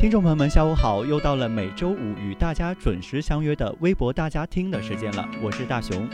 听众朋友们，下午好！又到了每周五与大家准时相约的微博大家听的时间了，我是大熊。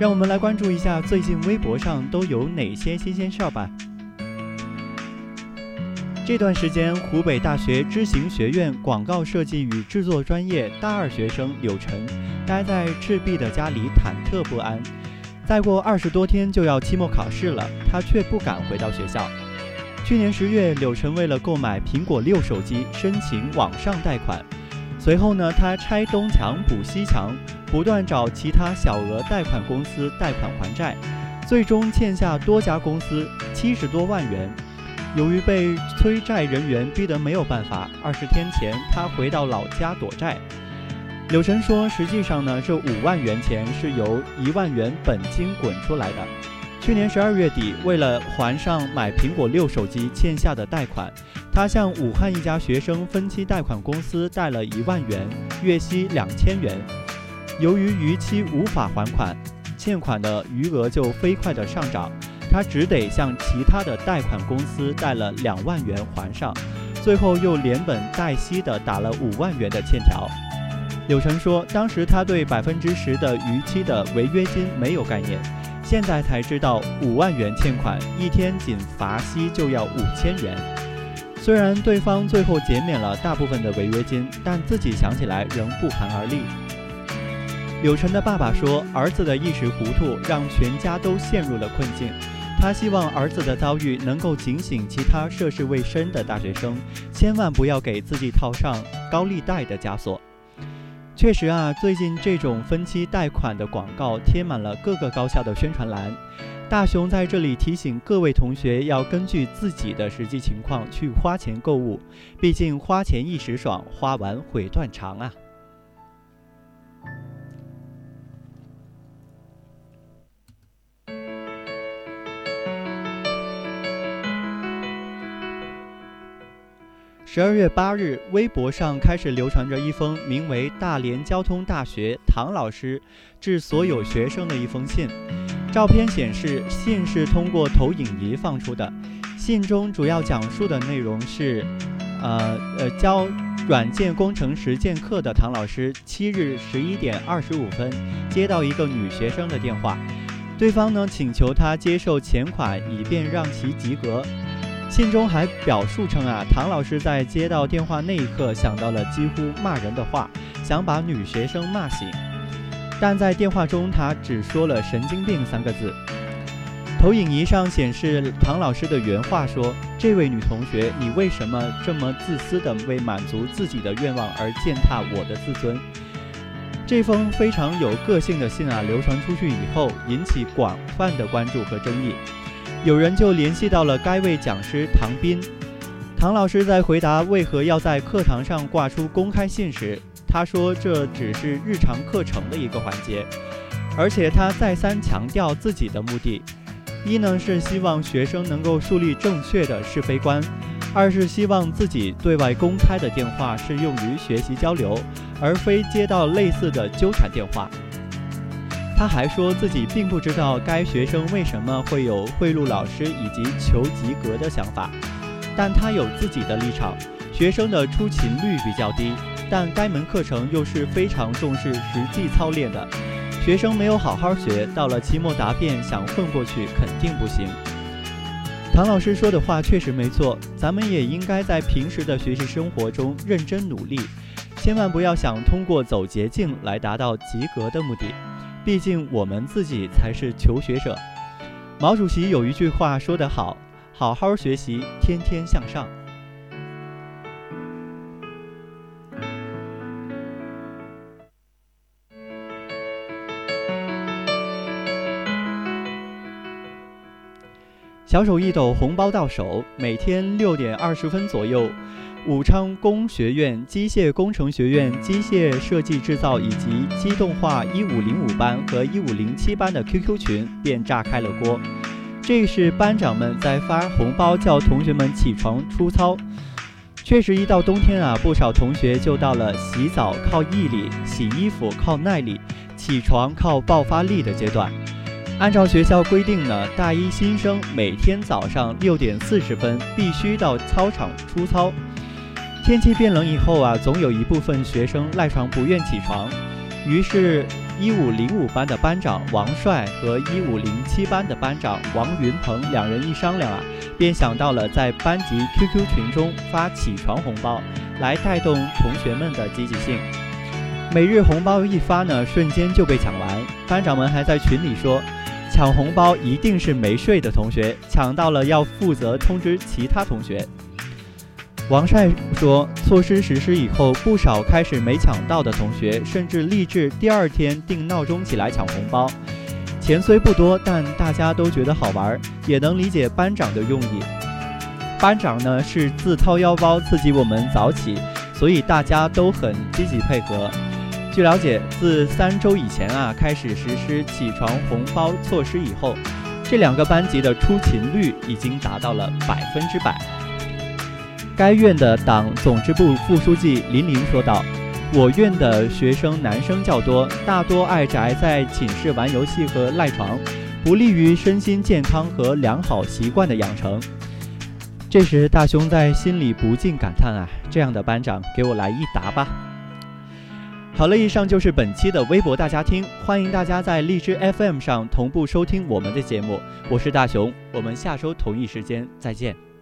让我们来关注一下最近微博上都有哪些新鲜事儿吧。这段时间，湖北大学知行学院广告设计与制作专业大二学生柳晨，待在赤壁的家里忐忑不安。再过二十多天就要期末考试了，他却不敢回到学校。去年十月，柳晨为了购买苹果六手机，申请网上贷款。随后呢，他拆东墙补西墙，不断找其他小额贷款公司贷款还债，最终欠下多家公司七十多万元。由于被催债人员逼得没有办法，二十天前他回到老家躲债。柳晨说：“实际上呢，这五万元钱是由一万元本金滚出来的。”去年十二月底，为了还上买苹果六手机欠下的贷款，他向武汉一家学生分期贷款公司贷了一万元，月息两千元。由于逾期无法还款，欠款的余额就飞快的上涨，他只得向其他的贷款公司贷了两万元还上，最后又连本带息的打了五万元的欠条。柳晨说，当时他对百分之十的逾期的违约金没有概念。现在才知道，五万元欠款，一天仅罚息就要五千元。虽然对方最后减免了大部分的违约金，但自己想起来仍不寒而栗。柳晨的爸爸说：“儿子的一时糊涂，让全家都陷入了困境。他希望儿子的遭遇能够警醒其他涉世未深的大学生，千万不要给自己套上高利贷的枷锁。”确实啊，最近这种分期贷款的广告贴满了各个高校的宣传栏。大熊在这里提醒各位同学，要根据自己的实际情况去花钱购物，毕竟花钱一时爽，花完悔断肠啊。十二月八日，微博上开始流传着一封名为“大连交通大学唐老师致所有学生的一封信”。照片显示，信是通过投影仪放出的。信中主要讲述的内容是：呃呃，教软件工程实践课的唐老师，七日十一点二十五分接到一个女学生的电话，对方呢请求他接受钱款，以便让其及格。信中还表述称啊，唐老师在接到电话那一刻想到了几乎骂人的话，想把女学生骂醒，但在电话中他只说了“神经病”三个字。投影仪上显示唐老师的原话说：“这位女同学，你为什么这么自私的为满足自己的愿望而践踏我的自尊？”这封非常有个性的信啊，流传出去以后，引起广泛的关注和争议。有人就联系到了该位讲师唐斌，唐老师在回答为何要在课堂上挂出公开信时，他说这只是日常课程的一个环节，而且他再三强调自己的目的：一呢是希望学生能够树立正确的是非观；二是希望自己对外公开的电话是用于学习交流，而非接到类似的纠缠电话。他还说自己并不知道该学生为什么会有贿赂老师以及求及格的想法，但他有自己的立场。学生的出勤率比较低，但该门课程又是非常重视实际操练的。学生没有好好学，到了期末答辩想混过去肯定不行。唐老师说的话确实没错，咱们也应该在平时的学习生活中认真努力，千万不要想通过走捷径来达到及格的目的。毕竟我们自己才是求学者。毛主席有一句话说得好好好学习天天向上。小手一抖红包到手每天六点二十分左右武昌工学院机械工程学院机械设计制造以及机动化一五零五班和一五零七班的 QQ 群便炸开了锅。这是班长们在发红包叫同学们起床出操。确实，一到冬天啊，不少同学就到了洗澡靠毅力、洗衣服靠耐力、起床靠爆发力的阶段。按照学校规定呢，大一新生每天早上六点四十分必须到操场出操。天气变冷以后啊，总有一部分学生赖床不愿起床，于是。一五零五班的班长王帅和一五零七班的班长王云鹏两人一商量啊，便想到了在班级 QQ 群中发起床红包，来带动同学们的积极性。每日红包一发呢，瞬间就被抢完。班长们还在群里说，抢红包一定是没睡的同学，抢到了要负责通知其他同学。王帅说：“措施实施以后，不少开始没抢到的同学，甚至立志第二天定闹钟起来抢红包。钱虽不多，但大家都觉得好玩，也能理解班长的用意。班长呢是自掏腰包刺激我们早起，所以大家都很积极配合。据了解，自三周以前啊开始实施起床红包措施以后，这两个班级的出勤率已经达到了百分之百。”该院的党总支部副书记林林说道：“我院的学生男生较多，大多爱宅在寝室玩游戏和赖床，不利于身心健康和良好习惯的养成。”这时，大雄在心里不禁感叹：“啊，这样的班长，给我来一打吧！”好了，以上就是本期的微博大家听，欢迎大家在荔枝 FM 上同步收听我们的节目。我是大雄，我们下周同一时间再见。